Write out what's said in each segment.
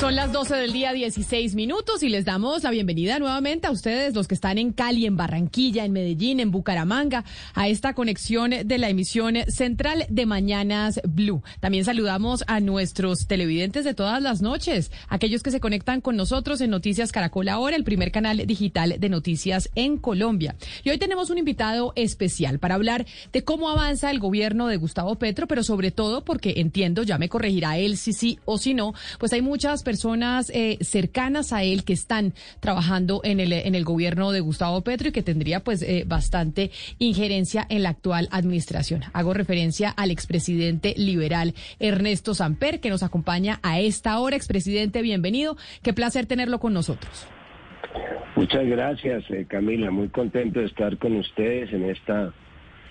Son las 12 del día, 16 minutos, y les damos la bienvenida nuevamente a ustedes, los que están en Cali, en Barranquilla, en Medellín, en Bucaramanga, a esta conexión de la emisión central de Mañanas Blue. También saludamos a nuestros televidentes de todas las noches, aquellos que se conectan con nosotros en Noticias Caracol Ahora, el primer canal digital de noticias en Colombia. Y hoy tenemos un invitado especial para hablar de cómo avanza el gobierno de Gustavo Petro, pero sobre todo porque entiendo, ya me corregirá él si sí o si no, pues hay muchas personas eh, cercanas a él que están trabajando en el, en el gobierno de Gustavo Petro y que tendría pues eh, bastante injerencia en la actual administración. Hago referencia al expresidente liberal Ernesto Samper, que nos acompaña a esta hora. Expresidente, bienvenido. Qué placer tenerlo con nosotros. Muchas gracias, eh, Camila. Muy contento de estar con ustedes en esta,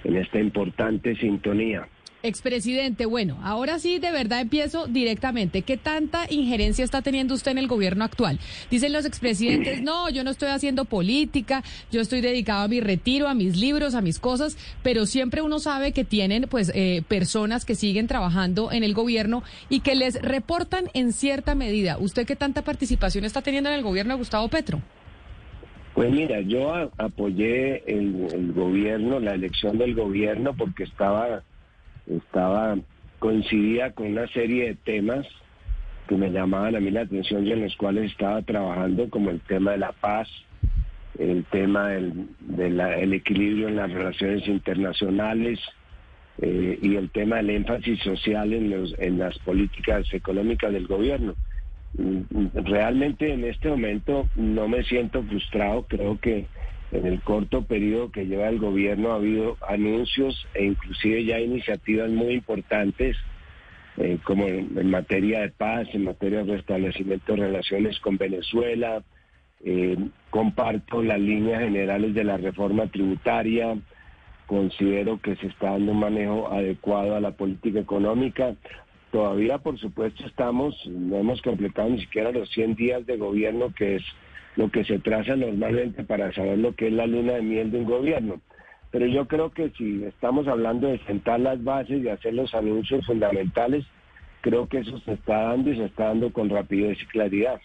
en esta importante sintonía. Expresidente, bueno, ahora sí de verdad empiezo directamente. ¿Qué tanta injerencia está teniendo usted en el gobierno actual? Dicen los expresidentes, no, yo no estoy haciendo política, yo estoy dedicado a mi retiro, a mis libros, a mis cosas, pero siempre uno sabe que tienen pues eh, personas que siguen trabajando en el gobierno y que les reportan en cierta medida. ¿Usted qué tanta participación está teniendo en el gobierno de Gustavo Petro? Pues mira, yo apoyé el gobierno, la elección del gobierno, porque estaba estaba coincidía con una serie de temas que me llamaban a mí la atención y en los cuales estaba trabajando, como el tema de la paz, el tema del equilibrio en las relaciones internacionales eh, y el tema del énfasis social en, los, en las políticas económicas del gobierno. Mm, realmente en este momento no me siento frustrado, creo que en el corto periodo que lleva el gobierno ha habido anuncios e inclusive ya iniciativas muy importantes eh, como en, materia de paz, en materia de restablecimiento de relaciones con Venezuela. Eh, comparto las líneas generales de la reforma tributaria. Considero que se está dando un manejo adecuado a la política económica. Todavía, por supuesto, estamos, no hemos completado ni siquiera los 100 días de gobierno, que es lo que se traza normalmente para saber lo que es la luna de miel de un gobierno. Pero yo creo que si estamos hablando de sentar las bases y hacer los anuncios fundamentales, creo que eso se está dando y se está dando con rapidez y claridad.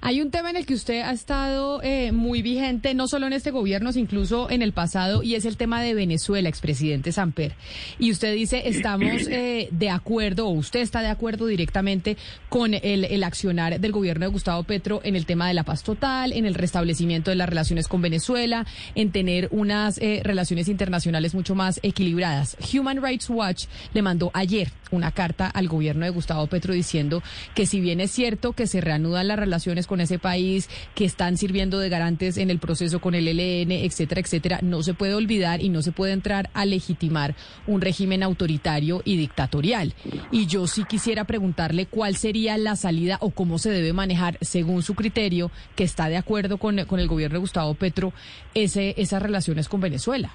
Hay un tema en el que usted ha estado eh, muy vigente, no solo en este gobierno, sino incluso en el pasado, y es el tema de Venezuela, expresidente Samper. Y usted dice, estamos eh, de acuerdo, o usted está de acuerdo directamente con el, el, accionar del gobierno de Gustavo Petro en el tema de la paz total, en el restablecimiento de las relaciones con Venezuela, en tener unas eh, relaciones internacionales mucho más equilibradas. Human Rights Watch le mandó ayer una carta al gobierno de Gustavo Petro diciendo que si bien es cierto que se reanudan las relaciones, con ese país, que están sirviendo de garantes en el proceso con el ELN, etcétera, etcétera. No se puede olvidar y no se puede entrar a legitimar un régimen autoritario y dictatorial. Y yo sí quisiera preguntarle cuál sería la salida o cómo se debe manejar, según su criterio, que está de acuerdo con, con el gobierno de Gustavo Petro, ese, esas relaciones con Venezuela.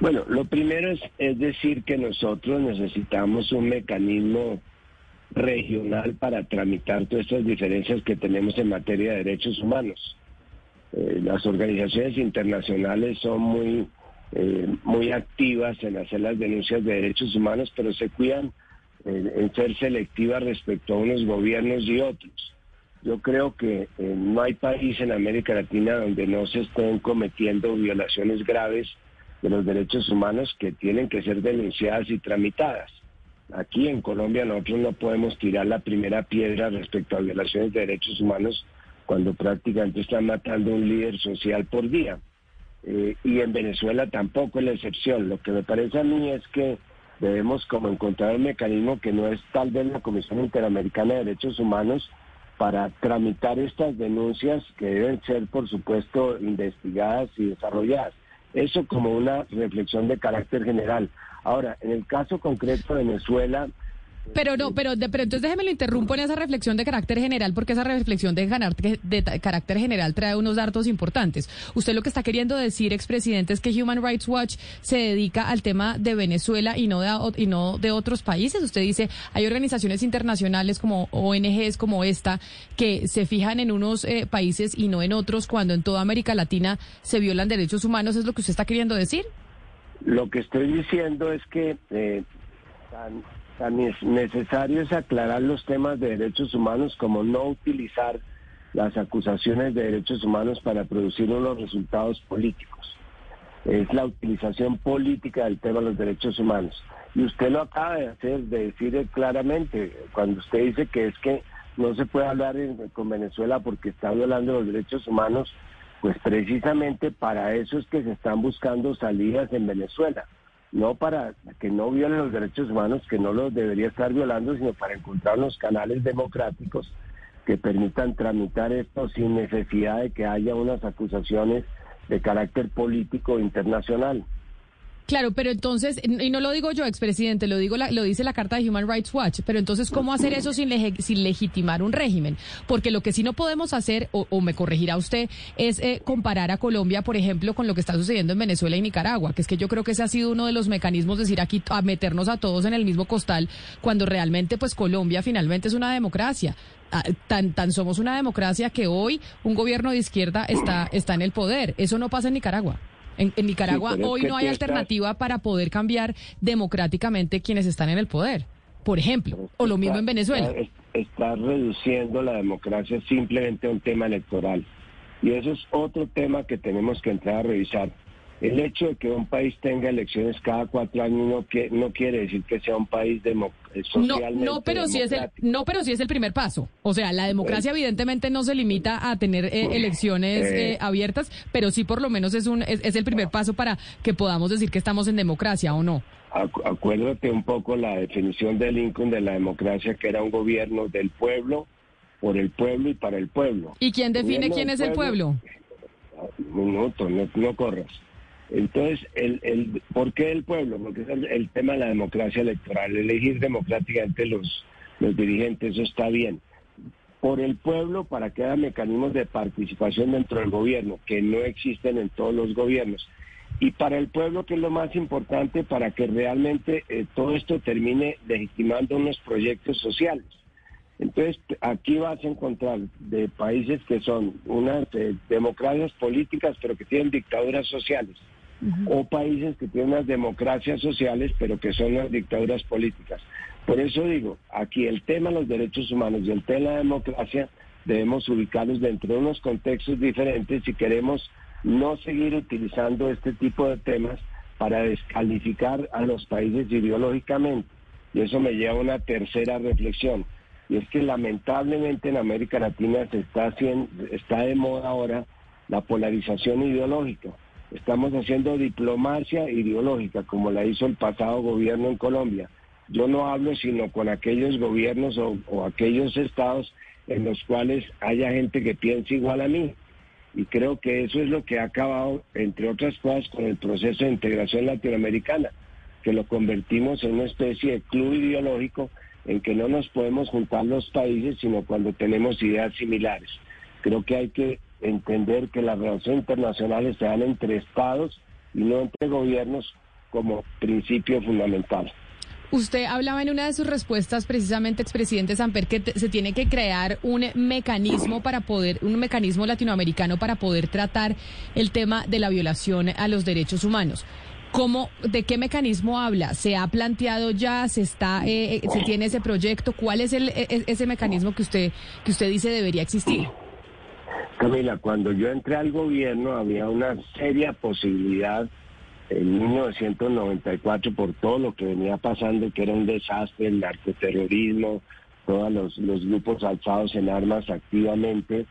Bueno, lo primero es, es decir que nosotros necesitamos un mecanismo regional para tramitar todas estas diferencias que tenemos en materia de derechos humanos. Eh, las organizaciones internacionales son muy, eh, muy activas en hacer las denuncias de derechos humanos, pero se cuidan eh, en ser selectivas respecto a unos gobiernos y otros. Yo creo que no hay país en América Latina donde no se estén cometiendo violaciones graves de los derechos humanos que tienen que ser denunciadas y tramitadas. Aquí en Colombia nosotros no podemos tirar la primera piedra respecto a violaciones de derechos humanos cuando prácticamente están matando un líder social por día. Eh, y en Venezuela tampoco es la excepción. Lo que me parece a mí es que debemos como encontrar un mecanismo que no es tal vez la Comisión Interamericana de Derechos Humanos para tramitar estas denuncias que deben ser, por supuesto, investigadas y desarrolladas. Eso como una reflexión de carácter general. Ahora, en el caso concreto de Venezuela, Pero no, pero, pero entonces déjeme lo interrumpo en esa reflexión de carácter general, porque esa reflexión de, de, carácter general trae unos datos importantes. Usted lo que está queriendo decir, expresidente, es que Human Rights Watch se dedica al tema de Venezuela y no de, y no de otros países. Usted dice, hay organizaciones internacionales como ONGs como esta que se fijan en unos eh, países y no en otros, cuando en toda América Latina se violan derechos humanos. ¿Es lo que usted está queriendo decir? Lo que estoy diciendo es que eh, tan necesario es aclarar los temas de derechos humanos como no utilizar las acusaciones de derechos humanos para producir unos resultados políticos. Es la utilización política del tema de los derechos humanos. Y usted lo acaba de hacer, de decir claramente, cuando usted dice que es que no se puede hablar con Venezuela porque está violando los derechos humanos, pues precisamente para eso es que se están buscando salidas en Venezuela no para que no violen los derechos humanos, que no los debería estar violando, sino para encontrar unos canales democráticos que permitan tramitar esto sin necesidad de que haya unas acusaciones de carácter político internacional. Claro, pero entonces, y no lo digo yo, expresidente, lo digo lo dice la Carta de Human Rights Watch, pero entonces, ¿cómo hacer eso sin, sin legitimar un régimen? Porque lo que sí no podemos hacer, o, me corregirá usted, es eh, comparar a Colombia, por ejemplo, con lo que está sucediendo en Venezuela y Nicaragua, que es que yo creo que ese ha sido uno de los mecanismos, de decir aquí, a meternos a todos en el mismo costal, cuando realmente, pues, Colombia finalmente es una democracia. Ah, tan, tan somos una democracia que hoy un gobierno de izquierda está, está en el poder. Eso no pasa en Nicaragua. En, Nicaragua hoy no hay alternativa para poder cambiar democráticamente quienes están en el poder, por ejemplo, o lo mismo en Venezuela. Está, reduciendo la democracia simplemente a un tema electoral. Y eso es otro tema que tenemos que entrar a revisar. El hecho de que un país tenga elecciones cada cuatro años no, no quiere decir que sea un país eh, socialmente no, no, pero sí es el no, pero sí es el primer paso. O sea, la democracia evidentemente no se limita a tener eh, elecciones eh, abiertas, pero sí por lo menos es un es, el primer paso para que podamos decir que estamos en democracia o no. acuérdate un poco la definición de Lincoln de la democracia que era un gobierno del pueblo, por el pueblo y para el pueblo. ¿Y quién define quién es el pueblo? Un minuto, no, no corras. Entonces, el, el, ¿por qué el pueblo? Porque es el, tema de la democracia electoral, elegir democráticamente los, los dirigentes, eso está bien. Por el pueblo para que haya mecanismos de participación dentro del gobierno, que no existen en todos los gobiernos. Y para el pueblo, que es lo más importante, para que realmente eh, todo esto termine legitimando unos proyectos sociales. Entonces, aquí vas a encontrar de países que son unas eh, democracias políticas, pero que tienen dictaduras sociales o países que tienen unas democracias sociales, pero que son las dictaduras políticas. Por eso digo, aquí el tema de los derechos humanos y el tema de la democracia debemos ubicarlos dentro de unos contextos diferentes si queremos no seguir utilizando este tipo de temas para descalificar a los países ideológicamente. Y eso me lleva a una tercera reflexión, y es que lamentablemente en América Latina se está haciendo, está de moda ahora la polarización ideológica. Estamos haciendo diplomacia ideológica, como la hizo el pasado gobierno en Colombia. Yo no hablo sino con aquellos gobiernos o, aquellos estados en los cuales haya gente que piense igual a mí. Y creo que eso es lo que ha acabado, entre otras cosas, con el proceso de integración latinoamericana, que lo convertimos en una especie de club ideológico en que no nos podemos juntar los países, sino cuando tenemos ideas similares. Creo que hay que entender que las relaciones internacionales se dan entre estados y no entre gobiernos como principio fundamental. Usted hablaba en una de sus respuestas, precisamente, expresidente Samper, que se tiene que crear un mecanismo para poder, un mecanismo latinoamericano para poder tratar el tema de la violación a los derechos humanos. ¿Cómo, ¿De qué mecanismo habla? ¿Se ha planteado ya? ¿Se está, eh, eh, se tiene ese proyecto? ¿Cuál es el, e, e, ese mecanismo que usted, que usted dice debería existir? Camila, cuando yo entré al gobierno había una seria posibilidad en 1994 por todo lo que venía pasando, que era un desastre, el narcoterrorismo, todos los, grupos alzados en armas activamente.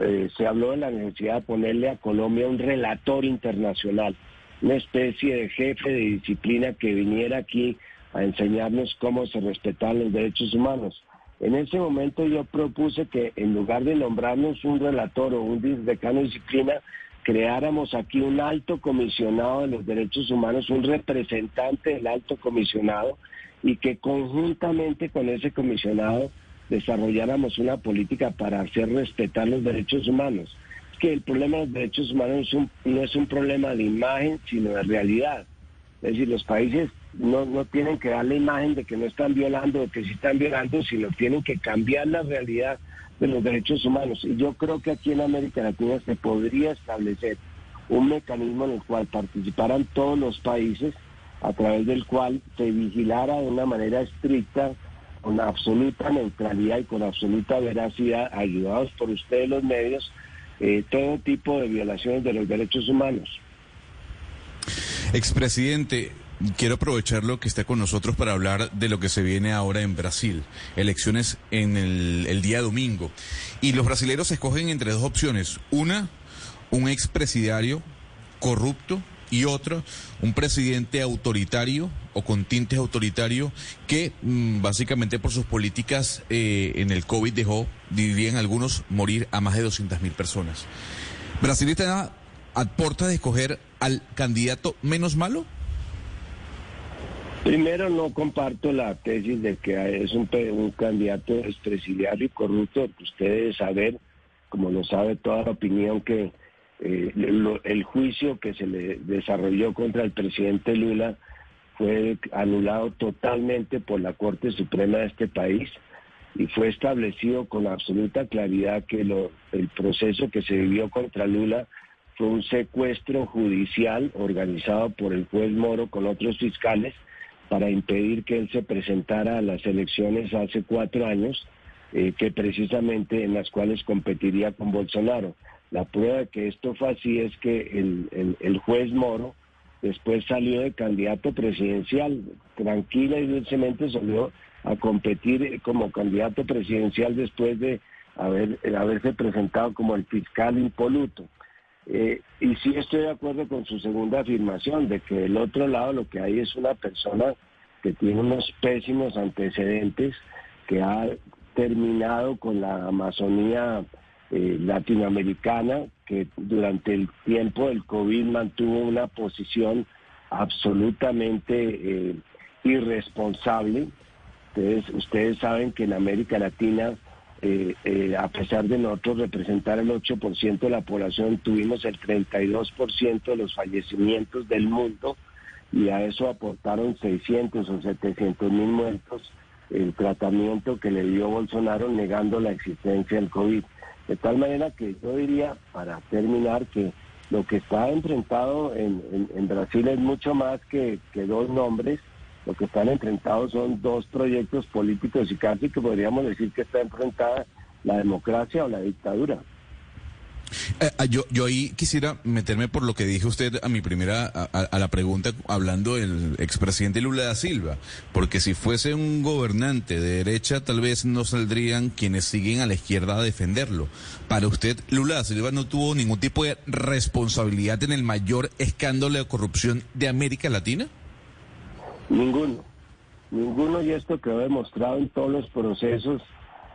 Eh, se habló de la necesidad de ponerle a Colombia un relator internacional, una especie de jefe de disciplina que viniera aquí a enseñarnos cómo se respetaban los derechos humanos. En ese momento yo propuse que en lugar de nombrarnos un relator o un decano de disciplina, creáramos aquí un alto comisionado de los derechos humanos, un representante del alto comisionado y que conjuntamente con ese comisionado desarrolláramos una política para hacer respetar los derechos humanos. Que el problema de los derechos humanos no es un problema de imagen, sino de realidad. Es decir, los países no, no tienen que dar la imagen de que no están violando o que sí están violando, sino tienen que cambiar la realidad de los derechos humanos. Y yo creo que aquí en América Latina se podría establecer un mecanismo en el cual participaran todos los países, a través del cual se vigilara de una manera estricta, con absoluta neutralidad y con absoluta veracidad, ayudados por ustedes los medios, eh, todo tipo de violaciones de los derechos humanos. Expresidente, quiero aprovechar lo que está con nosotros para hablar de lo que se viene ahora en Brasil. Elecciones en el, día domingo. Y los brasileños escogen entre dos opciones. Una, un expresidiario corrupto y otra, un presidente autoritario o con tintes autoritario que mm, básicamente por sus políticas eh, en el COVID dejó, dirían algunos, morir a más de 200 mil personas. ¿Brasil está de escoger al candidato menos malo? Primero, no comparto la tesis de que es un, un candidato expresidiario y corrupto, que ustedes saber, como lo sabe toda la opinión, que eh, el juicio que se le desarrolló contra el presidente Lula fue anulado totalmente por la Corte Suprema de este país y fue establecido con absoluta claridad que el proceso que se vivió contra Lula fue un secuestro judicial organizado por el juez Moro con otros fiscales para impedir que él se presentara a las elecciones hace cuatro años, eh, que precisamente en las cuales competiría con Bolsonaro. La prueba de que esto fue así es que el, juez Moro después salió de candidato presidencial, tranquila y dulcemente salió a competir como candidato presidencial después de haber, haberse presentado como el fiscal impoluto. Eh, y sí estoy de acuerdo con su segunda afirmación de que del otro lado lo que hay es una persona que tiene unos pésimos antecedentes, que ha terminado con la Amazonía eh, latinoamericana que durante el tiempo del COVID mantuvo una posición absolutamente eh, irresponsable. Ustedes, ustedes saben que en América Latina, eh, a pesar de nosotros representar el 8% de la población, tuvimos el 32% de los fallecimientos del mundo y a eso aportaron 600 o 700 mil muertos el tratamiento que le dio Bolsonaro negando la existencia del COVID. De tal manera que yo diría, para terminar, que lo que está enfrentado en, Brasil es mucho más que, dos nombres. Lo que están enfrentados son dos proyectos políticos y casi que podríamos decir que está enfrentada la democracia o la dictadura. Eh, ah, yo, yo ahí quisiera meterme por lo que dije usted a mi primera, a, la pregunta hablando del expresidente Lula da Silva, porque si fuese un gobernante de derecha tal vez no saldrían quienes siguen a la izquierda a defenderlo. Para usted, Lula da Silva no tuvo ningún tipo de responsabilidad en el mayor escándalo de corrupción de América Latina? Ninguno, ninguno y esto quedó demostrado en todos los procesos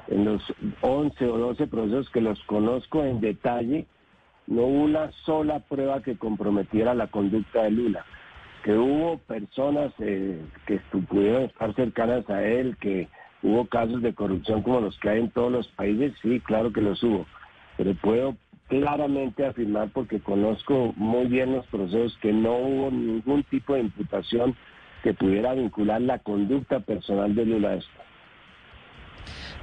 en los 11 o 12 procesos que los conozco en detalle, no hubo una sola prueba que comprometiera la conducta de Lula. Que hubo personas eh, que pudieron estar cercanas a él, que hubo casos de corrupción como los que hay en todos los países, sí, claro que los hubo. Pero puedo claramente afirmar, porque conozco muy bien los procesos, que no hubo ningún tipo de imputación que pudiera vincular la conducta personal de Lula a esto.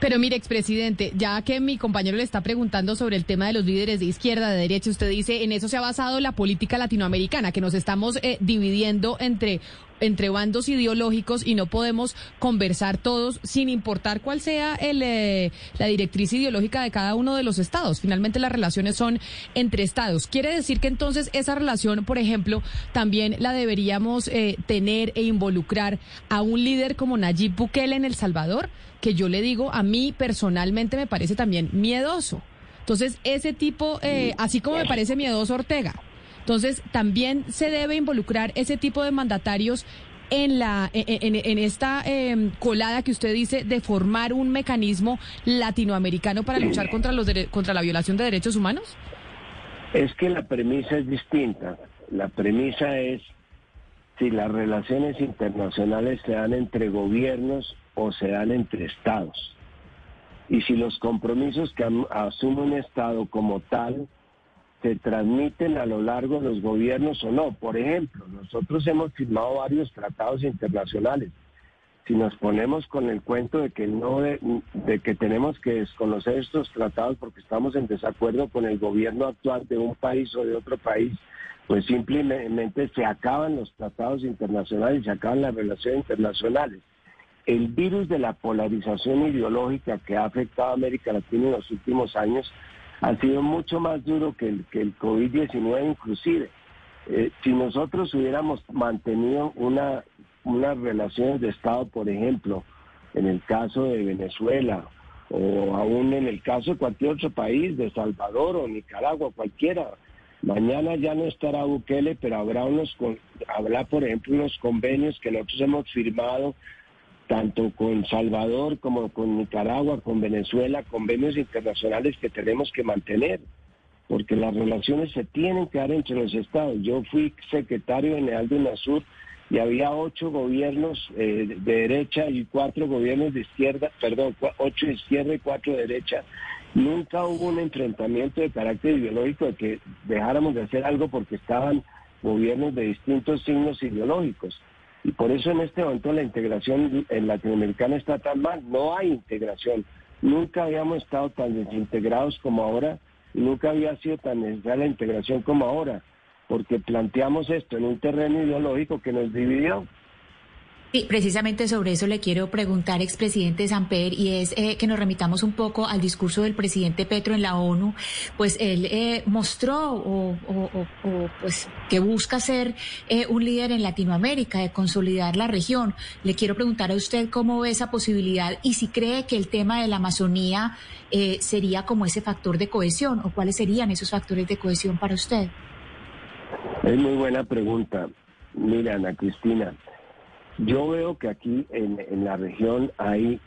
Pero mire, expresidente, ya que mi compañero le está preguntando sobre el tema de los líderes de izquierda, de derecha, usted dice, en eso se ha basado la política latinoamericana, que nos estamos eh, dividiendo entre entre bandos ideológicos y no podemos conversar todos sin importar cuál sea el, eh, la directriz ideológica de cada uno de los estados. Finalmente las relaciones son entre estados. Quiere decir que entonces esa relación, por ejemplo, también la deberíamos eh, tener e involucrar a un líder como Nayib Bukele en El Salvador que yo le digo, a mí personalmente me parece también miedoso. Entonces, ese tipo, eh, así como me parece miedoso Ortega, entonces también se debe involucrar ese tipo de mandatarios en la en, esta em, colada que usted dice de formar un mecanismo latinoamericano para luchar contra los contra la violación de derechos humanos? Es que la premisa es distinta. La premisa es si las relaciones internacionales se dan entre gobiernos o se dan entre estados. Y si los compromisos que asume un estado como tal se transmiten a lo largo de los gobiernos o no. Por ejemplo, nosotros hemos firmado varios tratados internacionales. Si nos ponemos con el cuento de que no de, que tenemos que desconocer estos tratados porque estamos en desacuerdo con el gobierno actual de un país o de otro país, pues simplemente se acaban los tratados internacionales, se acaban las relaciones internacionales. El virus de la polarización ideológica que ha afectado a América Latina en los últimos años ha sido mucho más duro que el, que el COVID-19 inclusive. Eh, si nosotros hubiéramos mantenido una, unas relaciones de Estado, por ejemplo, en el caso de Venezuela, o aún en el caso de cualquier otro país, de Salvador o Nicaragua, cualquiera, mañana ya no estará Bukele, pero habrá unos, habrá por ejemplo unos convenios que nosotros hemos firmado tanto con Salvador como con Nicaragua, con Venezuela, convenios internacionales que tenemos que mantener, porque las relaciones se tienen que dar entre los estados. Yo fui secretario general de UNASUR y había ocho gobiernos eh, de derecha y cuatro gobiernos de izquierda, perdón, ocho de izquierda y cuatro de derecha. Nunca hubo un enfrentamiento de carácter ideológico de que dejáramos de hacer algo porque estaban gobiernos de distintos signos ideológicos. Y por eso en este momento la integración en latinoamericana está tan mal. No hay integración. Nunca habíamos estado tan desintegrados como ahora y nunca había sido tan necesaria la integración como ahora, porque planteamos esto en un terreno ideológico que nos dividió. Sí, precisamente sobre eso le quiero preguntar, expresidente Samper, y es eh, que nos remitamos un poco al discurso del presidente Petro en la ONU, pues él eh, mostró o, pues que busca ser eh, un líder en Latinoamérica, de consolidar la región. Le quiero preguntar a usted cómo ve esa posibilidad y si cree que el tema de la Amazonía sería como ese factor de cohesión o cuáles serían esos factores de cohesión para usted. Es muy buena pregunta. Mira, Ana Cristina. Yo veo que aquí en, la región hay,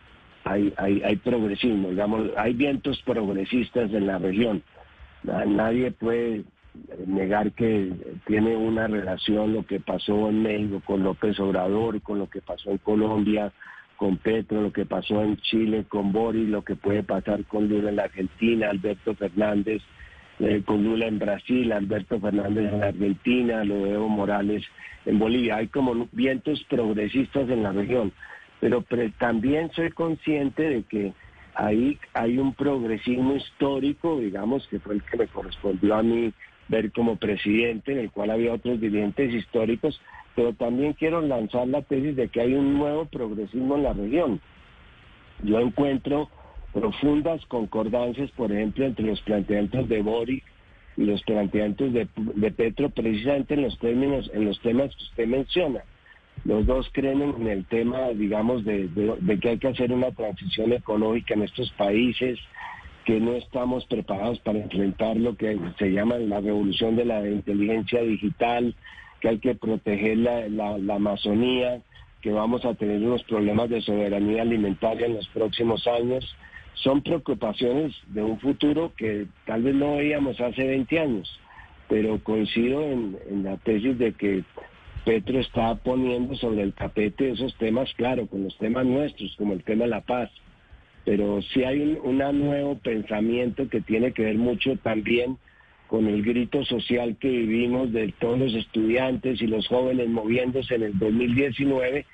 hay, hay, progresismo, digamos, hay vientos progresistas en la región. Nadie puede negar que tiene una relación lo que pasó en México con López Obrador, con lo que pasó en Colombia, con Petro, lo que pasó en Chile con Boris, lo que puede pasar con Lula en la Argentina, Alberto Fernández, eh, con Lula en Brasil, Alberto Fernández en Argentina, lo de Evo Morales en Bolivia. Hay como vientos progresistas en la región, pero, también soy consciente de que ahí hay un progresismo histórico, digamos, que fue el que me correspondió a mí ver como presidente, en el cual había otros dirigentes históricos, pero también quiero lanzar la tesis de que hay un nuevo progresismo en la región. Yo encuentro profundas concordancias, por ejemplo, entre los planteamientos de Boric y los planteamientos de, Petro precisamente en los términos, en los temas que usted menciona. Los dos creen en el tema, digamos, de, que hay que hacer una transición ecológica en estos países, que no estamos preparados para enfrentar lo que se llama la revolución de la inteligencia digital, que hay que proteger la, la Amazonía, que vamos a tener unos problemas de soberanía alimentaria en los próximos años son preocupaciones de un futuro que tal vez no veíamos hace 20 años, pero coincido en, la tesis de que Petro está poniendo sobre el tapete esos temas, claro, con los temas nuestros, como el tema de la paz, pero sí hay un nuevo pensamiento que tiene que ver mucho también con el grito social que vivimos de todos los estudiantes y los jóvenes moviéndose en el 2019,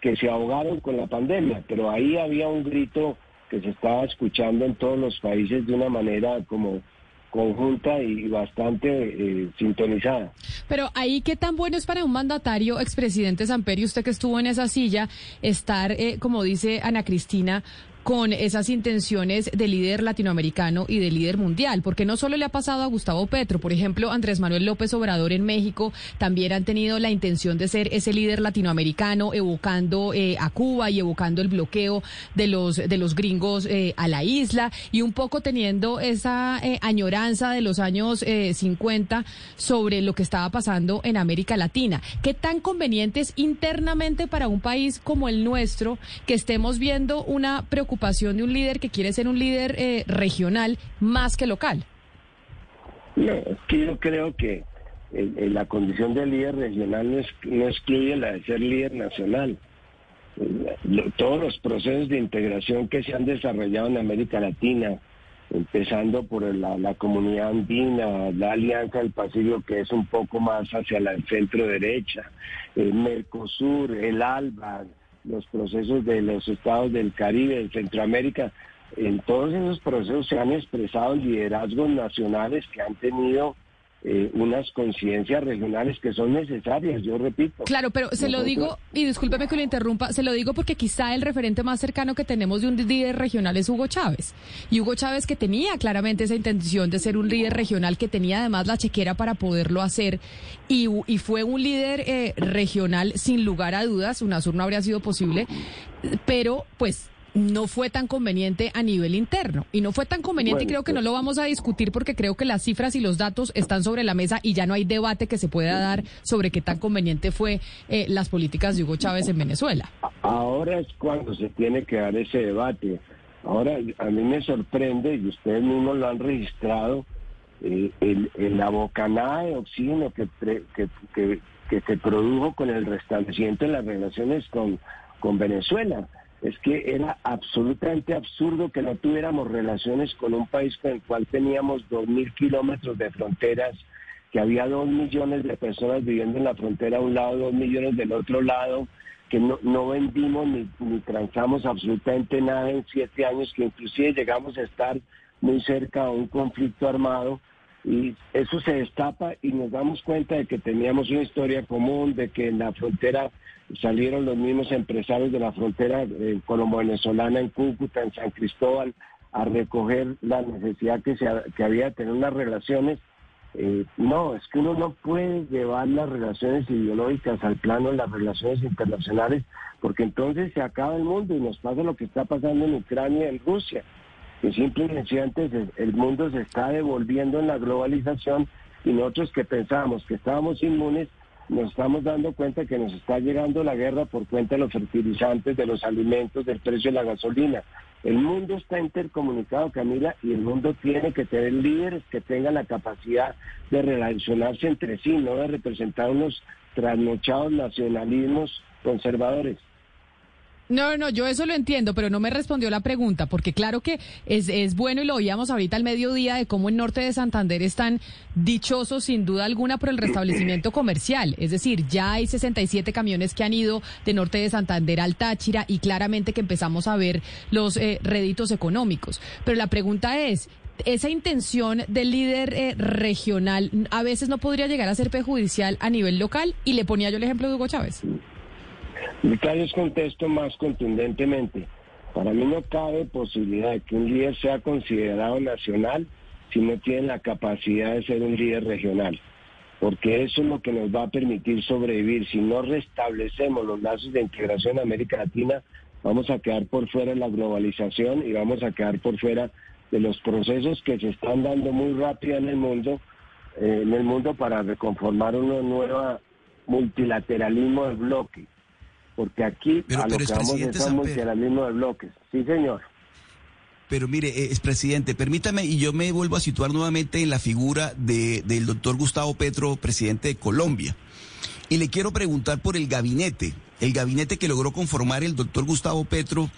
que se ahogaron con la pandemia, pero ahí había un grito que se estaba escuchando en todos los países de una manera como conjunta y bastante eh, sintonizada. Pero ahí, ¿qué tan bueno es para un mandatario, expresidente Samperi, usted que estuvo en esa silla, estar, eh, como dice Ana Cristina, con esas intenciones de líder latinoamericano y de líder mundial, porque no solo le ha pasado a Gustavo Petro, por ejemplo, Andrés Manuel López Obrador en México también han tenido la intención de ser ese líder latinoamericano, evocando eh, a Cuba y evocando el bloqueo de los de los gringos eh, a la isla y un poco teniendo esa eh, añoranza de los años 50 sobre lo que estaba pasando en América Latina. ¿Qué tan conveniente es internamente para un país como el nuestro que estemos viendo una preocupación preocupación de un líder que quiere ser un líder eh, regional más que local. No, es que yo creo que la condición de líder regional no, no excluye la de ser líder nacional. todos los procesos de integración que se han desarrollado en América Latina, empezando por la, comunidad andina, la Alianza del Pacífico, que es un poco más hacia la centro derecha, el Mercosur, el ALBA, los procesos de los estados del Caribe, de Centroamérica, en todos esos procesos se han expresado liderazgos nacionales que han tenido eh, unas conciencias regionales que son necesarias, yo repito. Claro, pero se lo digo, y discúlpeme que lo interrumpa, se lo digo porque quizá el referente más cercano que tenemos de un líder regional es Hugo Chávez. Y Hugo Chávez que tenía claramente esa intención de ser un líder regional, que tenía además la chequera para poderlo hacer, y, y fue un líder eh, regional sin lugar a dudas, UNASUR no habría sido posible, pero pues no fue tan conveniente a nivel interno. Y no fue tan conveniente y creo que no lo vamos a discutir porque creo que las cifras y los datos están sobre la mesa y ya no hay debate que se pueda dar sobre qué tan conveniente fue eh, las políticas de Hugo Chávez en Venezuela. Ahora es cuando se tiene que dar ese debate. Ahora, a mí me sorprende, y ustedes mismos lo han registrado, eh, el, la bocanada de oxígeno que, que, que, se produjo con el restablecimiento de las relaciones con, con Venezuela es que era absolutamente absurdo que no tuviéramos relaciones con un país con el cual teníamos dos mil kilómetros de fronteras, que había dos millones de personas viviendo en la frontera a un lado, dos millones del otro lado, que no, no vendimos ni, ni transamos absolutamente nada en siete años, que inclusive llegamos a estar muy cerca a un conflicto armado y eso se destapa y nos damos cuenta de que teníamos una historia común, de que en la frontera salieron los mismos empresarios de la frontera eh, colombo-venezolana en Cúcuta, en San Cristóbal, a recoger la necesidad que, se, que había de tener unas relaciones. Eh, no, es que uno no puede llevar las relaciones ideológicas al plano de las relaciones internacionales, porque entonces se acaba el mundo y nos pasa lo que está pasando en Ucrania y en Rusia que simplemente antes el mundo se está devolviendo en la globalización y nosotros que pensábamos que estábamos inmunes, nos estamos dando cuenta que nos está llegando la guerra por cuenta de los fertilizantes, de los alimentos, del precio de la gasolina. El mundo está intercomunicado, Camila, y el mundo tiene que tener líderes que tengan la capacidad de relacionarse entre sí, no de representar unos trasnochados nacionalismos conservadores. No, no, yo eso lo entiendo, pero no me respondió la pregunta, porque claro que es, es bueno y lo oíamos ahorita al mediodía de cómo en norte de Santander están dichosos sin duda alguna por el restablecimiento comercial. Es decir, ya hay 67 camiones que han ido de norte de Santander al Táchira y claramente que empezamos a ver los eh, réditos económicos. Pero la pregunta es, esa intención del líder eh, regional a veces no podría llegar a ser perjudicial a nivel local y le ponía yo el ejemplo de Hugo Chávez. Cada vez contesto más contundentemente. Para mí no cabe posibilidad de que un líder sea considerado nacional si no tiene la capacidad de ser un líder regional, porque eso es lo que nos va a permitir sobrevivir. Si no restablecemos los lazos de integración en América Latina, vamos a quedar por fuera de la globalización y vamos a quedar por fuera de los procesos que se están dando muy rápido en el mundo, eh, en el mundo para reconformar un nuevo multilateralismo de bloque porque aquí pero, a lo que vamos es un multilateralismo de bloques. Sí, señor. Pero mire, eh, es presidente, permítame y yo me vuelvo a situar nuevamente en la figura de, del doctor Gustavo Petro, presidente de Colombia. Y le quiero preguntar por el gabinete, el gabinete que logró conformar el doctor Gustavo Petro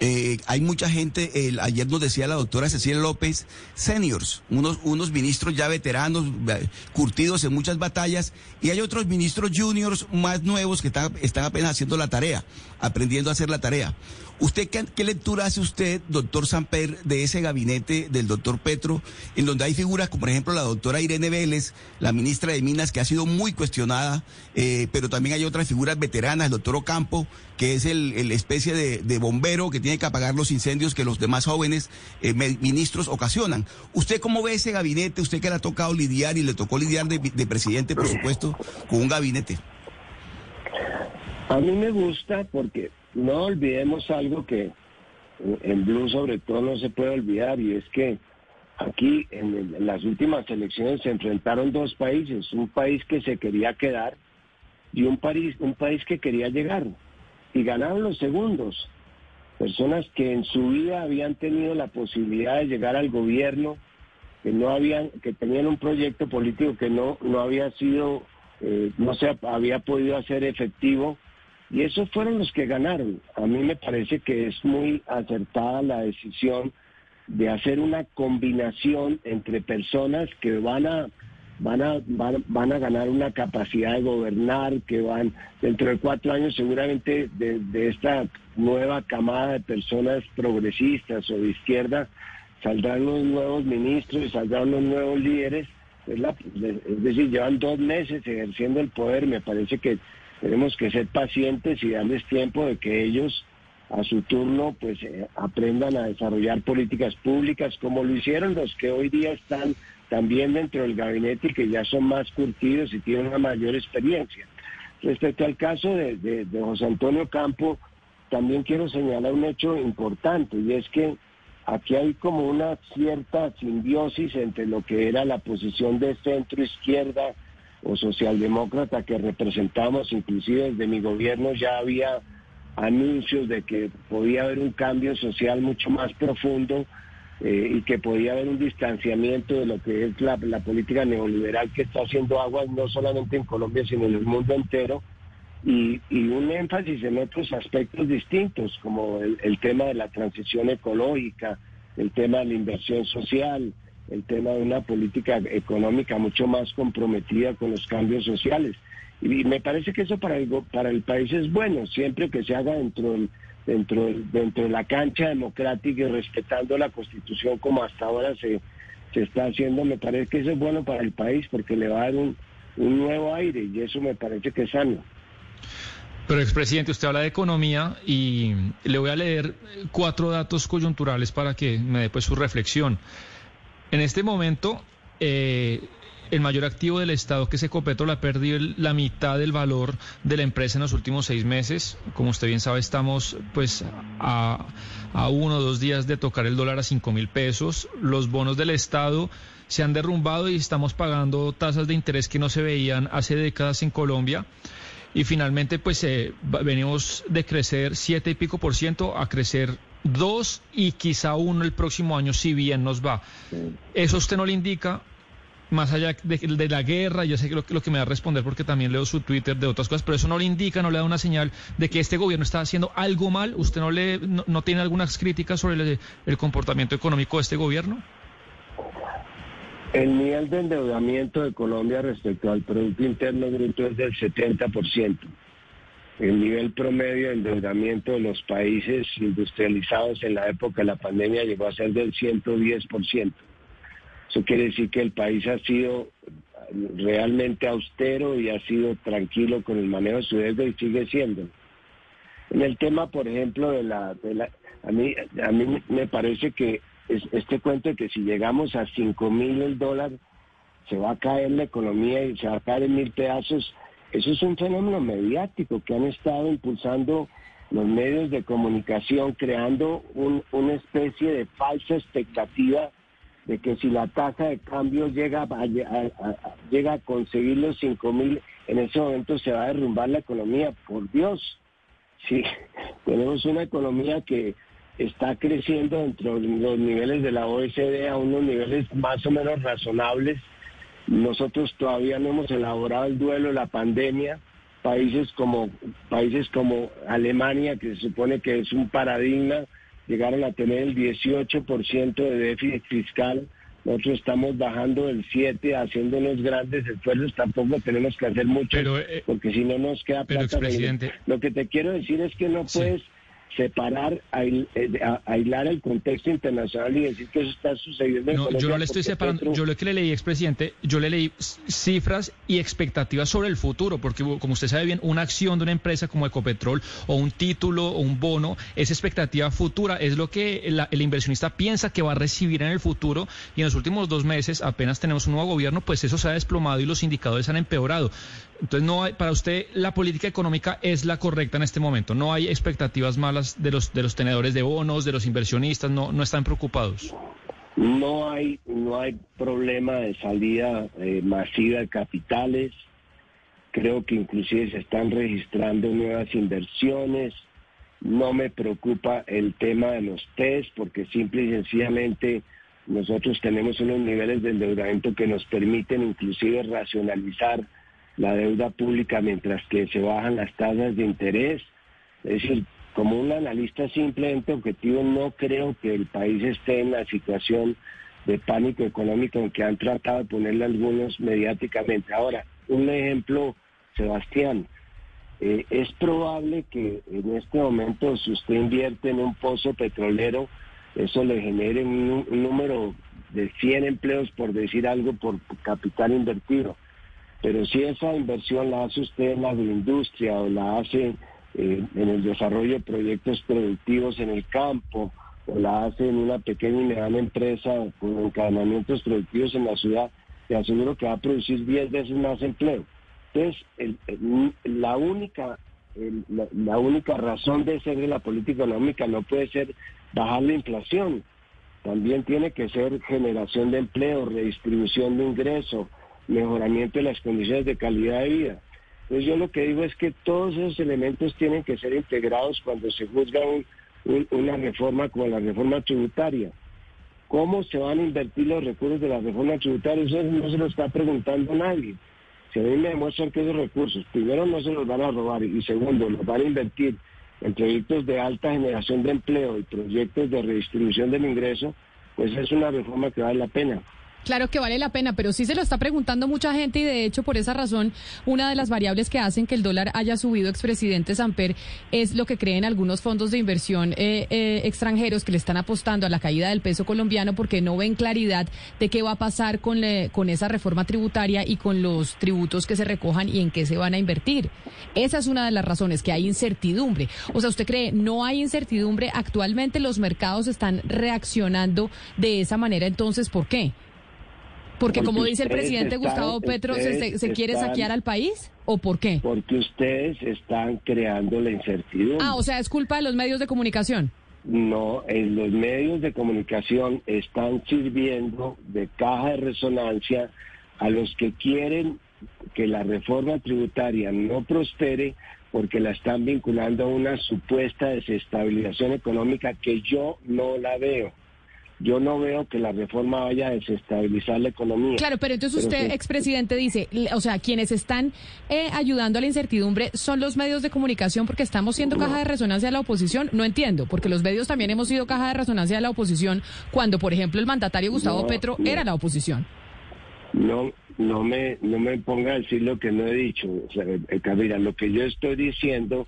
eh, hay mucha gente, ayer nos decía la doctora Cecilia López, seniors, unos, unos ministros ya veteranos, eh, curtidos en muchas batallas, y hay otros ministros juniors más nuevos que están, están apenas haciendo la tarea, aprendiendo a hacer la tarea. ¿Usted qué, lectura hace usted, doctor Samper, de ese gabinete del doctor Petro, en donde hay figuras como por ejemplo la doctora Irene Vélez, la ministra de Minas, que ha sido muy cuestionada, eh, pero también hay otras figuras veteranas, el doctor Ocampo, que es el, especie de, bombero que tiene que apagar los incendios que los demás jóvenes eh, ministros ocasionan. ¿Usted cómo ve ese gabinete? Usted que le ha tocado lidiar y le tocó lidiar de, de presidente, por supuesto, con un gabinete. A mí me gusta porque no olvidemos algo que en Blue sobre todo no se puede olvidar y es que aquí en, las últimas elecciones se enfrentaron dos países, un país que se quería quedar y un país, un país que quería llegar y ganaron los segundos. Personas que en su vida habían tenido la posibilidad de llegar al gobierno que no habían, que tenían un proyecto político que no, no había sido, eh, no se había podido hacer efectivo. Y esos fueron los que ganaron. A mí me parece que es muy acertada la decisión de hacer una combinación entre personas que van a van a, van, a ganar una capacidad de gobernar, que van dentro de cuatro años seguramente de, esta nueva camada de personas progresistas o de izquierda saldrán los nuevos ministros y saldrán los nuevos líderes. Es, es decir, llevan dos meses ejerciendo el poder, me parece que tenemos que ser pacientes y darles tiempo de que ellos a su turno pues eh, aprendan a desarrollar políticas públicas como lo hicieron los que hoy día están también dentro del gabinete y que ya son más curtidos y tienen una mayor experiencia. Respecto al caso de, José Antonio Campo, también quiero señalar un hecho importante y es que aquí hay como una cierta simbiosis entre lo que era la posición de centro izquierda o socialdemócrata que representamos, inclusive desde mi gobierno ya había anuncios de que podía haber un cambio social mucho más profundo eh, y que podía haber un distanciamiento de lo que es la, política neoliberal que está haciendo aguas no solamente en Colombia, sino en el mundo entero, y, un énfasis en otros aspectos distintos, como el, tema de la transición ecológica, el tema de la inversión social, el tema de una política económica mucho más comprometida con los cambios sociales. Y me parece que eso para el, para el país es bueno, siempre que se haga dentro del dentro, dentro de la cancha democrática y respetando la constitución como hasta ahora se, se está haciendo, me parece que eso es bueno para el país porque le va a dar un, un nuevo aire y eso me parece que es sano. Pero, expresidente, usted habla de economía y le voy a leer cuatro datos coyunturales para que me dé pues su reflexión. En este momento, eh, el mayor activo del Estado, que es Ecopetrol, ha perdido la mitad del valor de la empresa en los últimos seis meses. Como usted bien sabe, estamos pues a, uno o dos días de tocar el dólar a cinco mil pesos. Los bonos del Estado se han derrumbado y estamos pagando tasas de interés que no se veían hace décadas en Colombia. Y finalmente, pues eh, venimos de crecer siete y pico por ciento a crecer dos y quizá uno el próximo año, si bien nos va. ¿Eso usted no le indica más allá de, la guerra, yo sé que lo, que me va a responder porque también leo su Twitter de otras cosas, pero eso no le indica, no le da una señal de que este gobierno está haciendo algo mal. ¿Usted no, le, no, tiene algunas críticas sobre el, comportamiento económico de este gobierno? El nivel de endeudamiento de Colombia respecto al Producto Interno Bruto es del 70%. El nivel promedio de endeudamiento de los países industrializados en la época de la pandemia llegó a ser del 110%. Eso quiere decir que el país ha sido realmente austero y ha sido tranquilo con el manejo de su deuda y sigue siendo. En el tema, por ejemplo, de la, a mí a mí me parece que este cuento de que si llegamos a 5 mil el dólar se va a caer la economía y se va a caer en mil pedazos. Eso es un fenómeno mediático que han estado impulsando los medios de comunicación, creando una especie de falsa expectativa de que si la tasa de cambio llega a, llega a conseguir los 5 mil, en ese momento se va a derrumbar la economía. Por Dios, sí, tenemos una economía que está creciendo dentro de los niveles de la OECD a unos niveles más o menos razonables. Nosotros todavía no hemos elaborado el duelo de la pandemia. Países como, países como Alemania, que se supone que es un paradigma, llegaron a tener el 18% de déficit fiscal. Nosotros estamos bajando del 7, haciendo unos grandes esfuerzos. Tampoco tenemos que hacer mucho, eh, porque si no nos queda plata. Lo que te quiero decir es que no puedes separar, eh, aislar el contexto internacional y decir que eso está sucediendo. No, yo no le estoy separando. Yo lo que le leí, expresidente, yo le leí cifras y expectativas sobre el futuro, porque como usted sabe bien, una acción de una empresa como Ecopetrol o un título o un bono es expectativa futura, es lo que el inversionista piensa que va a recibir en el futuro y en los últimos dos meses apenas tenemos un nuevo gobierno, pues eso se ha desplomado y los indicadores han empeorado. Entonces, no hay, para usted la política económica es la correcta en este momento. No hay expectativas malas de los de los tenedores de bonos, de los inversionistas. No no están preocupados. No hay no hay problema de salida eh, masiva de capitales. Creo que inclusive se están registrando nuevas inversiones. No me preocupa el tema de los test porque simple y sencillamente nosotros tenemos unos niveles de endeudamiento que nos permiten inclusive racionalizar la deuda pública mientras que se bajan las tasas de interés. Es decir, como un analista simplemente objetivo, no creo que el país esté en la situación de pánico económico en que han tratado de ponerle algunos mediáticamente. Ahora, un ejemplo, Sebastián, eh, es probable que en este momento si usted invierte en un pozo petrolero, eso le genere un, número de 100 empleos, por decir algo, por capital invertido. Pero si esa inversión la hace usted en la industria o la hace eh, en el desarrollo de proyectos productivos en el campo, o la hace en una pequeña y mediana empresa con encadenamientos productivos en la ciudad, te aseguro que va a producir 10 veces más empleo. Entonces, la única la, única razón de ser de la política económica no puede ser bajar la inflación, también tiene que ser generación de empleo, redistribución de ingresos, mejoramiento de las condiciones de calidad de vida. Entonces yo lo que digo es que todos esos elementos tienen que ser integrados cuando se juzga una reforma como la reforma tributaria. ¿Cómo se van a invertir los recursos de la reforma tributaria? Eso no se lo está preguntando nadie. Si a mí me demuestran que esos recursos, primero no se los van a robar y segundo, los van a invertir en proyectos de alta generación de empleo y proyectos de redistribución del ingreso, pues es una reforma que vale la pena. Claro que vale la pena, pero sí se lo está preguntando mucha gente y de hecho por esa razón una de las variables que hacen que el dólar haya subido, expresidente Samper, es lo que creen algunos fondos de inversión eh, eh, extranjeros que le están apostando a la caída del peso colombiano porque no ven claridad de qué va a pasar con, con esa reforma tributaria y con los tributos que se recojan y en qué se van a invertir. Esa es una de las razones, que hay incertidumbre. O sea, ¿usted cree no hay incertidumbre? Actualmente los mercados están reaccionando de esa manera, entonces, ¿por qué? Porque, como dice el presidente Gustavo Petro, ¿se, quiere saquear al país o por qué? Porque ustedes están creando la incertidumbre. Ah, o sea, es culpa de los medios de comunicación. No, en los medios de comunicación están sirviendo de caja de resonancia a los que quieren que la reforma tributaria no prospere porque la están vinculando a una supuesta desestabilización económica que yo no la veo yo no veo que la reforma vaya a desestabilizar la economía. Claro, pero entonces usted, expresidente, dice, o sea, quienes están eh, ayudando a la incertidumbre son los medios de comunicación porque estamos siendo caja de resonancia de la oposición. No entiendo, porque los medios también hemos sido caja de resonancia de la oposición cuando, por ejemplo, el mandatario Gustavo Petro era la oposición. No, no me, no me ponga a decir lo que no he dicho, o sea, eh, lo que yo estoy diciendo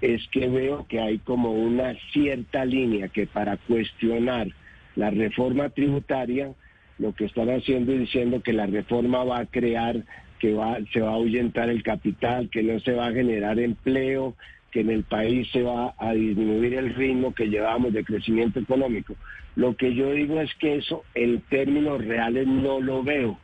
es que veo que hay como una cierta línea que para cuestionar la reforma tributaria, lo que están haciendo es diciendo que la reforma va a crear, que va, se va a ahuyentar el capital, que no se va a generar empleo, que en el país se va a disminuir el ritmo que llevamos de crecimiento económico. Lo que yo digo es que eso en términos reales no lo veo.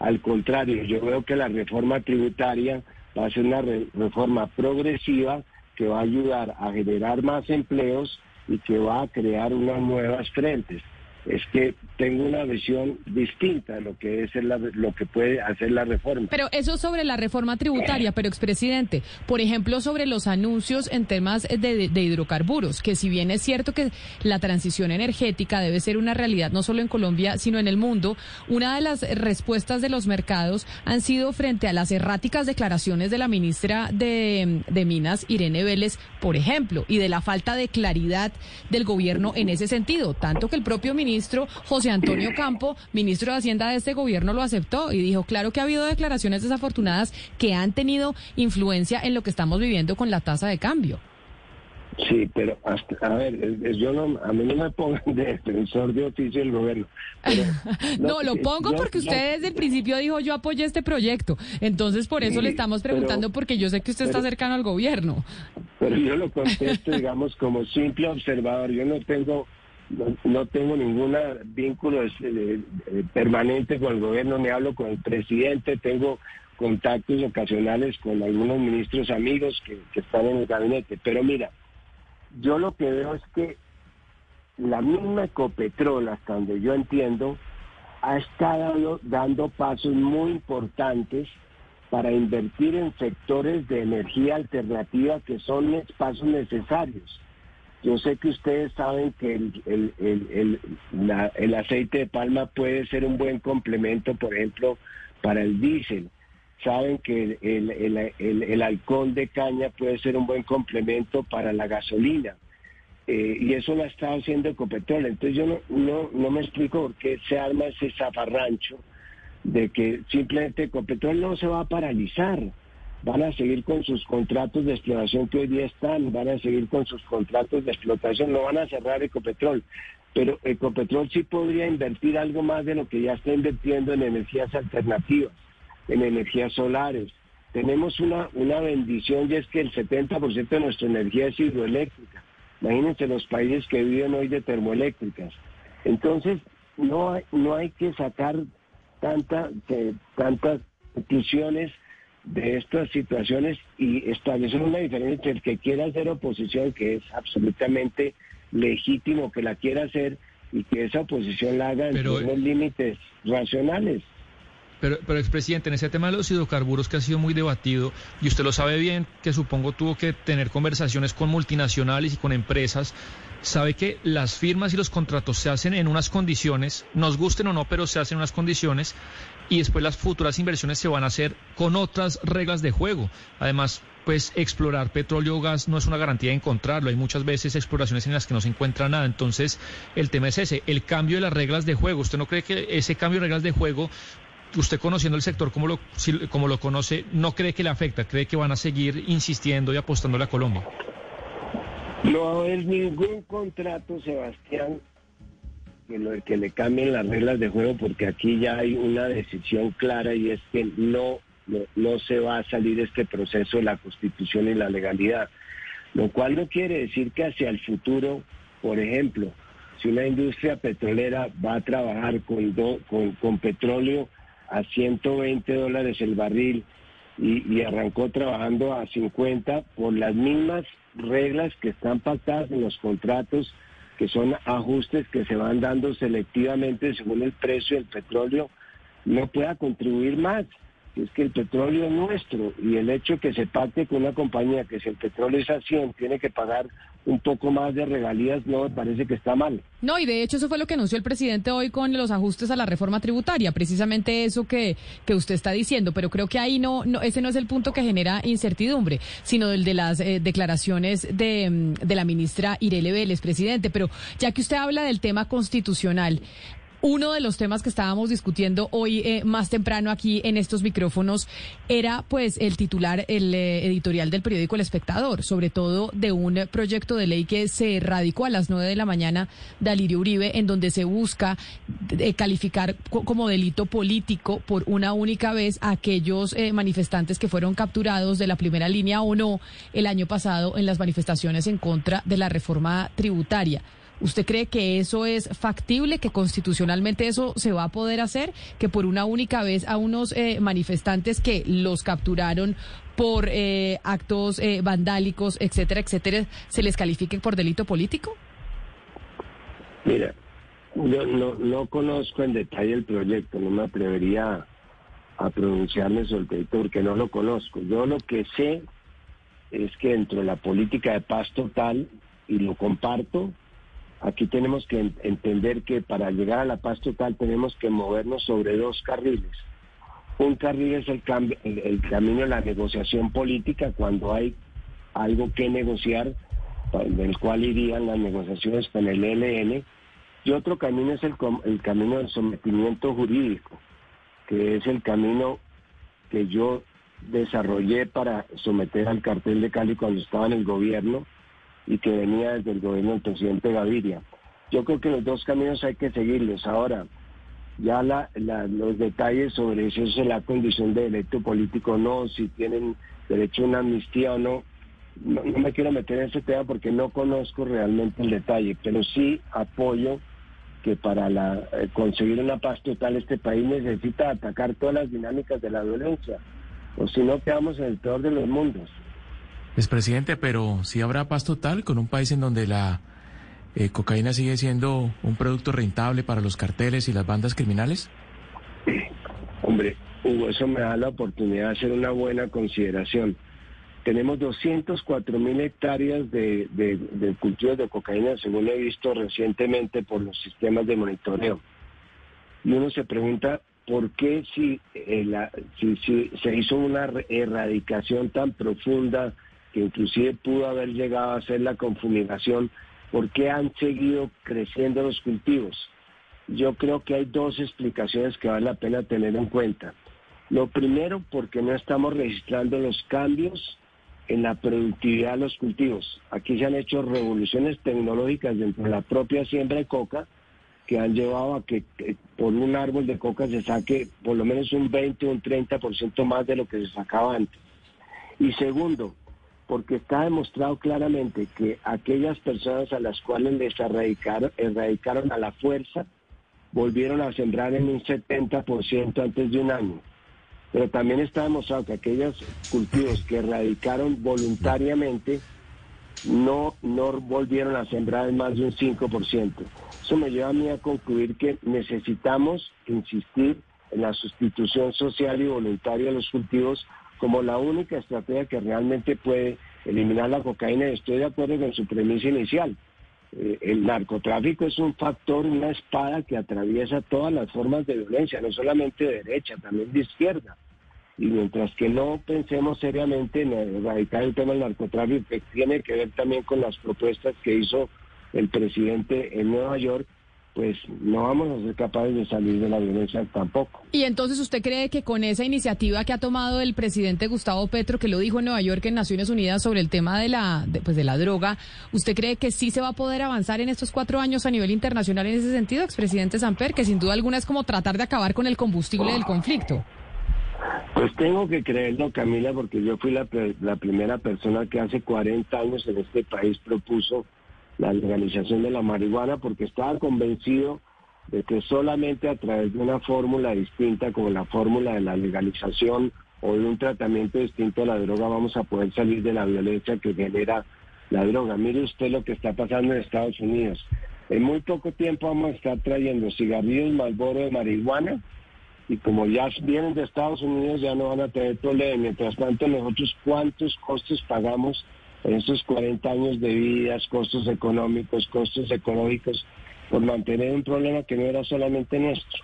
Al contrario, yo veo que la reforma tributaria va a ser una reforma progresiva que va a ayudar a generar más empleos y que va a crear unas nuevas frentes es que tengo una visión distinta de lo que es lo que puede hacer la reforma. Pero eso sobre la reforma tributaria, pero expresidente, por ejemplo, sobre los anuncios en temas de, hidrocarburos, que si bien es cierto que la transición energética debe ser una realidad no solo en Colombia, sino en el mundo, una de las respuestas de los mercados han sido frente a las erráticas declaraciones de la ministra de, de Minas, Irene Vélez, por ejemplo, y de la falta de claridad del gobierno en ese sentido, tanto que el propio ministro ministro José Antonio Campo, ministro de Hacienda de este gobierno, lo aceptó y dijo, claro que ha habido declaraciones desafortunadas que han tenido influencia en lo que estamos viviendo con la tasa de cambio. Sí, pero a ver, yo no, a mí no me pongan de defensor de oficio del gobierno. no, lo pongo porque usted desde el principio dijo yo apoyé este proyecto. Entonces por eso le estamos preguntando porque yo sé que usted está cercano al gobierno. Pero yo lo contesto, digamos, como simple observador. Yo no tengo no, tengo ningún vínculo eh, permanente con el gobierno, ni hablo con el presidente, tengo contactos ocasionales con algunos ministros amigos que, están en el gabinete. Pero mira, yo lo que veo es que la misma Ecopetrol, hasta donde yo entiendo, ha estado dando pasos muy importantes para invertir en sectores de energía alternativa que son pasos necesarios. Yo sé que ustedes saben que el, el, el, el, aceite de palma puede ser un buen complemento, por ejemplo, para el diésel. Saben que el, alcohol de caña puede ser un buen complemento para la gasolina. Eh, y eso lo ha estado haciendo Ecopetrol. Entonces yo no, no, no me explico por qué se arma ese zafarrancho de que simplemente Ecopetrol no se va a paralizar van a seguir con sus contratos de exploración que hoy día están, van a seguir con sus contratos de explotación, no van a cerrar Ecopetrol, pero Ecopetrol sí podría invertir algo más de lo que ya está invirtiendo en energías alternativas, en energías solares. Tenemos una, una bendición y es que el 70% de nuestra energía es hidroeléctrica. Imagínense los países que viven hoy de termoeléctricas. Entonces, no hay, no hay que sacar tanta, tantas conclusiones de estas situaciones y establecer una diferencia entre el que quiera hacer oposición, que es absolutamente legítimo que la quiera hacer, y que esa oposición la haga en los límites racionales. Pero, pero, expresidente, en ese tema de los hidrocarburos que ha sido muy debatido, y usted lo sabe bien, que supongo tuvo que tener conversaciones con multinacionales y con empresas, sabe que las firmas y los contratos se hacen en unas condiciones, nos gusten o no, pero se hacen en unas condiciones, y después las futuras inversiones se van a hacer con otras reglas de juego. Además, pues explorar petróleo o gas no es una garantía de encontrarlo. Hay muchas veces exploraciones en las que no se encuentra nada. Entonces, el tema es ese, el cambio de las reglas de juego. ¿Usted no cree que ese cambio de reglas de juego, usted conociendo el sector como lo, lo conoce, no cree que le afecta? ¿Cree que van a seguir insistiendo y apostándole a Colombia? No va ningún contrato, Sebastián, que, que le cambien las reglas de juego porque aquí ya hay una decisión clara y es que no, no, se va a salir este proceso de la constitución y la legalidad. Lo cual no quiere decir que hacia el futuro, por ejemplo, si una industria petrolera va a trabajar con, con, con petróleo a 120 dólares el barril y, y, arrancó trabajando a 50 por las mismas reglas que están pactadas en los contratos que son ajustes que se van dando selectivamente según el precio del petróleo, no pueda contribuir más. Es que el petróleo es nuestro y el hecho que se pacte con una compañía que si el petróleo es acción tiene que pagar un poco más de regalías, no me parece que está mal. No, y de hecho eso fue lo que anunció el presidente hoy con los ajustes a la reforma tributaria, precisamente eso que, que usted está diciendo, pero creo que ahí no, no ese no es el punto que genera incertidumbre, sino el de las eh, declaraciones de, mm, de la ministra Irele Vélez, presidente. Pero ya que usted habla del tema constitucional, uno de los temas que estábamos discutiendo hoy eh, más temprano aquí en estos micrófonos era pues el titular, el eh, editorial del periódico El Espectador, sobre todo de un proyecto de ley que se radicó a las nueve de la mañana de Alirio Uribe, en donde se busca eh, calificar como delito político por una única vez a aquellos manifestantes que fueron capturados de la primera línea o no el año pasado en las manifestaciones en contra de la reforma tributaria. ¿Usted cree que eso es factible, que constitucionalmente eso se va a poder hacer, que por una única vez a unos eh, manifestantes que los capturaron por eh, actos eh, vandálicos, etcétera, etcétera, se les califique por delito político? Mira, yo no, no conozco en detalle el proyecto, no me atrevería a pronunciarme sobre el proyecto porque no lo conozco. Yo lo que sé es que dentro de la política de paz total, y lo comparto, Aquí tenemos que entender que para llegar a la paz total tenemos que movernos sobre dos carriles. Un carril es el, el, camino de la negociación política cuando hay algo que negociar, del cual irían las negociaciones con el ELN, y otro camino es el, el camino del sometimiento jurídico, que es el camino que yo desarrollé para someter al cartel de Cali cuando estaba en el gobierno y que venía desde el gobierno del presidente Gaviria. Yo creo que los dos caminos hay que seguirlos. Ahora, ya la, los detalles sobre si es la condición de electo político o no, si tienen derecho a una amnistía o no, no, me quiero meter en ese tema porque no conozco realmente el detalle, pero sí apoyo que para la, eh, conseguir una paz total este país necesita atacar todas las dinámicas de la violencia, o si no quedamos en el peor de los mundos. Es presidente, pero si habrá paz total con un país en donde la eh, cocaína sigue siendo un producto rentable para los carteles y las bandas criminales? Hombre, Hugo, eso me da la oportunidad de hacer una buena consideración. tenemos 204 mil hectáreas de, de, cultivos de cocaína, según he visto recientemente por los sistemas de monitoreo. Y uno se pregunta, ¿por qué si, eh, si, si se hizo una erradicación tan profunda que inclusive pudo haber llegado a ser la confuminación, ¿por qué han seguido creciendo los cultivos? Yo creo que hay dos explicaciones que vale la pena tener en cuenta. Lo primero, porque no estamos registrando los cambios en la productividad de los cultivos. Aquí se han hecho revoluciones tecnológicas dentro de la propia siembra de coca que han llevado a que, por un árbol de coca se saque por lo menos un 20 o un 30% más de lo que se sacaba antes. Y segundo, porque está demostrado claramente que aquellas personas a las cuales les erradicaron, a la fuerza volvieron a sembrar en un 70% antes de un año. Pero también está demostrado que aquellos cultivos que erradicaron voluntariamente no, no volvieron a sembrar en más de un 5%. Eso me lleva a mí a concluir que necesitamos insistir en la sustitución social y voluntaria de los cultivos como la única estrategia que realmente puede eliminar la cocaína. Estoy de acuerdo con su premisa inicial. Eh, el narcotráfico es un factor, una espada que atraviesa todas las formas de violencia, no solamente de derecha, también de izquierda. Y mientras que no pensemos seriamente en erradicar el tema del narcotráfico, que tiene que ver también con las propuestas que hizo el presidente en Nueva York, pues no vamos a ser capaces de salir de la violencia tampoco. Y entonces usted cree que con esa iniciativa que ha tomado el presidente Gustavo Petro, que lo dijo en Nueva York en Naciones Unidas sobre el tema de la, pues de la droga, ¿usted cree que sí se va a poder avanzar en estos cuatro años a nivel internacional en ese sentido, expresidente Samper, que sin duda alguna es como tratar de acabar con el combustible del conflicto? Pues tengo que creerlo, Camila, porque yo fui la, la primera persona que hace 40 años en este país propuso la legalización de la marihuana porque estaba convencido de que solamente a través de una fórmula distinta como la fórmula de la legalización o de un tratamiento distinto a la droga vamos a poder salir de la violencia que genera la droga. Mire usted lo que está pasando en Estados Unidos. En muy poco tiempo vamos a estar trayendo cigarrillos Malboro de marihuana y como ya vienen de Estados Unidos ya no van a tener problema. Mientras tanto, nosotros cuántos costos pagamos en estos 40 años de vidas, costos económicos, costos ecológicos, por mantener un problema que no era solamente nuestro.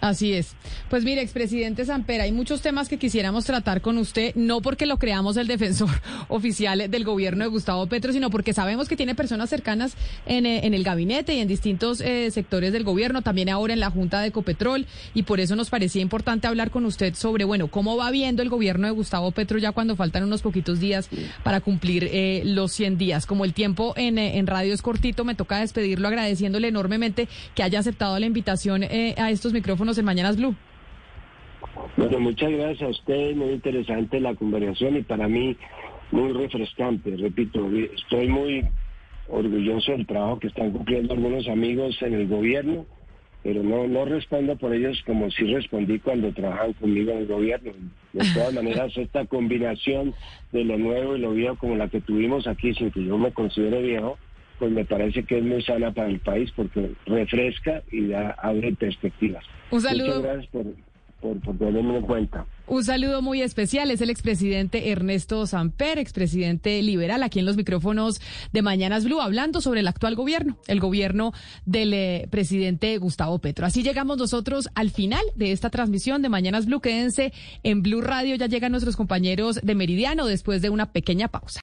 Así es. Pues mire, expresidente Samper, hay muchos temas que quisiéramos tratar con usted, no porque lo creamos el defensor oficial del gobierno de Gustavo Petro, sino porque sabemos que tiene personas cercanas en, eh, el gabinete y en distintos eh, sectores del gobierno, también ahora en la Junta de Ecopetrol, y por eso nos parecía importante hablar con usted sobre, bueno, cómo va viendo el gobierno de Gustavo Petro ya cuando faltan unos poquitos días para cumplir eh, los 100 días. Como el tiempo en, en radio es cortito, me toca despedirlo agradeciéndole enormemente que haya aceptado la invitación a estos micrófonos en Mañanas Blue. Bueno, muchas gracias a usted, muy interesante la conversación y para mí muy refrescante. Repito, estoy muy orgulloso del trabajo que están cumpliendo algunos amigos en el gobierno, pero no, no respondo por ellos como si respondí cuando trabajaban conmigo en el gobierno. De todas maneras, esta combinación de lo nuevo y lo viejo como la que tuvimos aquí, sin que yo me considere viejo, pues me parece que es muy sana para el país porque refresca y da abre perspectivas. Un saludo. Muchas gracias por, por, tenerme en cuenta. Un saludo muy especial. Es el expresidente Ernesto Samper, expresidente liberal, aquí en los micrófonos de Mañanas Blue, hablando sobre el actual gobierno, el gobierno del eh, presidente Gustavo Petro. Así llegamos nosotros al final de esta transmisión de Mañanas Blue. Quédense en Blue Radio. Ya llegan nuestros compañeros de Meridiano después de una pequeña pausa.